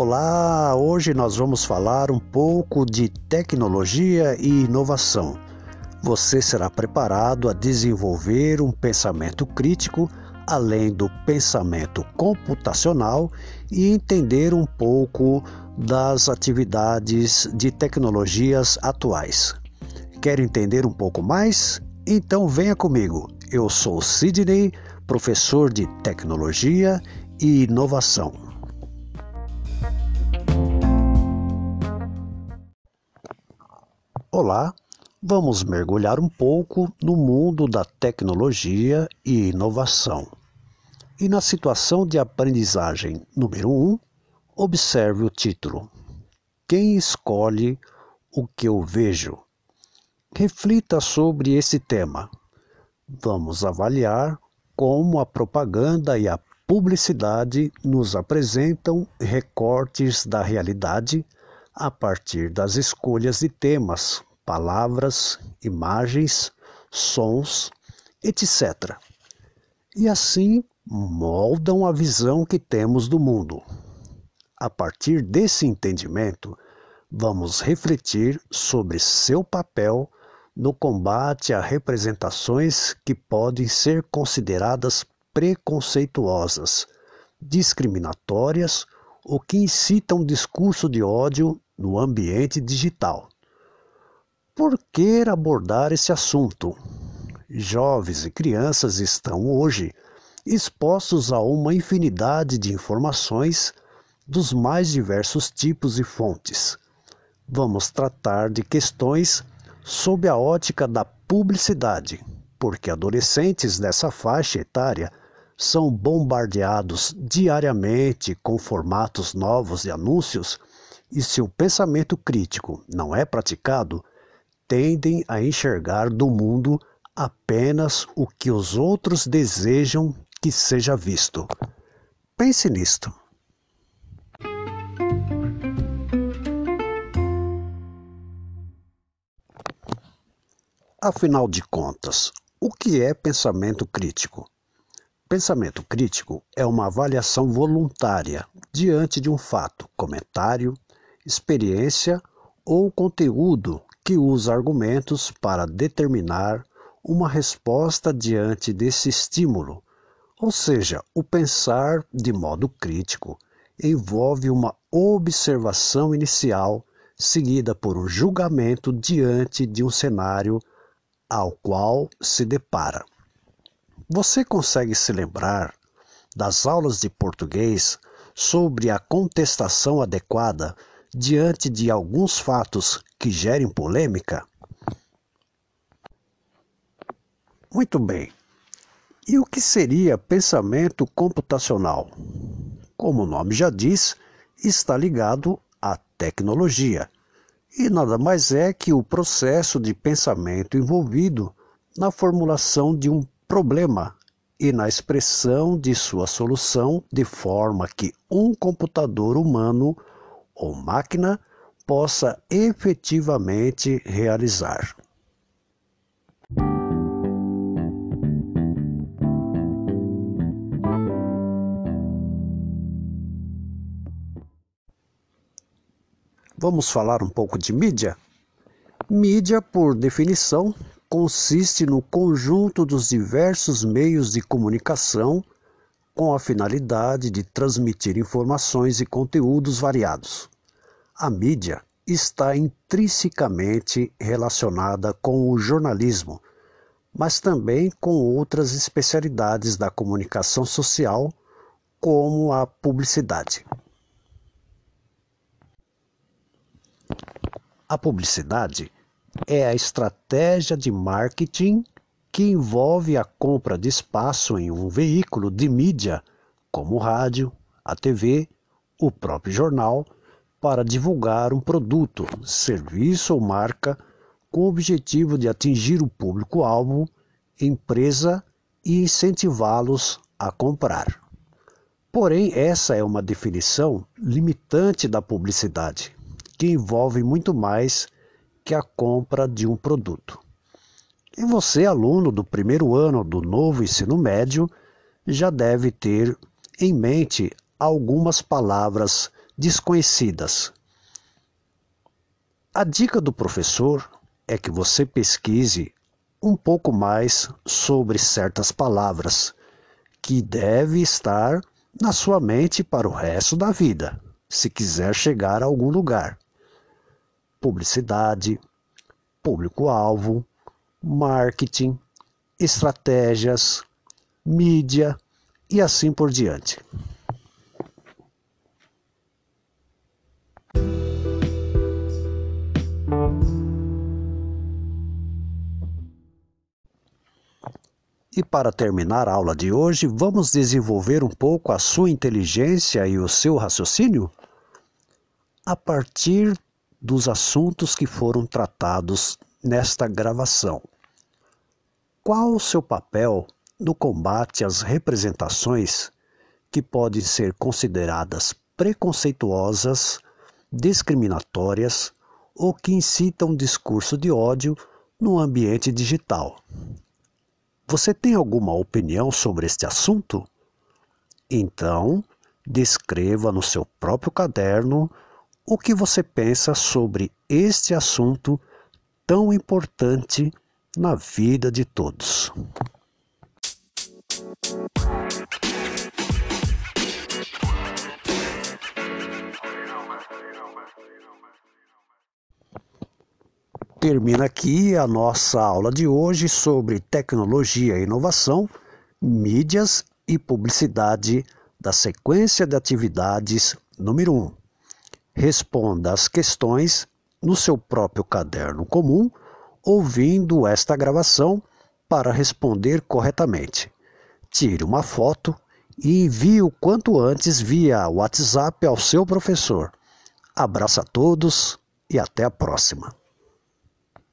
Olá, hoje nós vamos falar um pouco de tecnologia e inovação. Você será preparado a desenvolver um pensamento crítico, além do pensamento computacional, e entender um pouco das atividades de tecnologias atuais. Quer entender um pouco mais? Então venha comigo. Eu sou Sidney, professor de tecnologia e inovação. Olá, vamos mergulhar um pouco no mundo da tecnologia e inovação. E na situação de aprendizagem número 1, um, observe o título: Quem escolhe o que eu vejo? Reflita sobre esse tema. Vamos avaliar como a propaganda e a publicidade nos apresentam recortes da realidade a partir das escolhas de temas palavras, imagens, sons, etc. E assim moldam a visão que temos do mundo. A partir desse entendimento, vamos refletir sobre seu papel no combate a representações que podem ser consideradas preconceituosas, discriminatórias ou que incitam discurso de ódio no ambiente digital por que abordar esse assunto? Jovens e crianças estão hoje expostos a uma infinidade de informações dos mais diversos tipos e fontes. Vamos tratar de questões sob a ótica da publicidade, porque adolescentes dessa faixa etária são bombardeados diariamente com formatos novos de anúncios e se o pensamento crítico não é praticado, tendem a enxergar do mundo apenas o que os outros desejam que seja visto. Pense nisto. Afinal de contas, o que é pensamento crítico? Pensamento crítico é uma avaliação voluntária diante de um fato, comentário, experiência ou conteúdo que usa argumentos para determinar uma resposta diante desse estímulo. Ou seja, o pensar de modo crítico envolve uma observação inicial seguida por um julgamento diante de um cenário ao qual se depara. Você consegue se lembrar das aulas de português sobre a contestação adequada diante de alguns fatos que gerem polêmica? Muito bem. E o que seria pensamento computacional? Como o nome já diz, está ligado à tecnologia e nada mais é que o processo de pensamento envolvido na formulação de um problema e na expressão de sua solução de forma que um computador humano ou máquina possa efetivamente realizar. Vamos falar um pouco de mídia? Mídia, por definição, consiste no conjunto dos diversos meios de comunicação com a finalidade de transmitir informações e conteúdos variados. A mídia está intrinsecamente relacionada com o jornalismo, mas também com outras especialidades da comunicação social, como a publicidade. A publicidade é a estratégia de marketing que envolve a compra de espaço em um veículo de mídia, como o rádio, a TV, o próprio jornal, para divulgar um produto, serviço ou marca com o objetivo de atingir o público-alvo, empresa e incentivá-los a comprar. Porém, essa é uma definição limitante da publicidade, que envolve muito mais que a compra de um produto. E você, aluno do primeiro ano do novo ensino médio, já deve ter em mente algumas palavras desconhecidas. A dica do professor é que você pesquise um pouco mais sobre certas palavras que deve estar na sua mente para o resto da vida, se quiser chegar a algum lugar. Publicidade, público-alvo, marketing, estratégias, mídia e assim por diante. E para terminar a aula de hoje, vamos desenvolver um pouco a sua inteligência e o seu raciocínio? A partir dos assuntos que foram tratados nesta gravação. Qual o seu papel no combate às representações que podem ser consideradas preconceituosas, discriminatórias ou que incitam discurso de ódio no ambiente digital? Você tem alguma opinião sobre este assunto? Então, descreva no seu próprio caderno o que você pensa sobre este assunto tão importante na vida de todos. Termina aqui a nossa aula de hoje sobre tecnologia e inovação, mídias e publicidade da sequência de atividades número 1. Responda as questões no seu próprio caderno comum, ouvindo esta gravação para responder corretamente. Tire uma foto e envie o quanto antes via WhatsApp ao seu professor. Abraço a todos e até a próxima.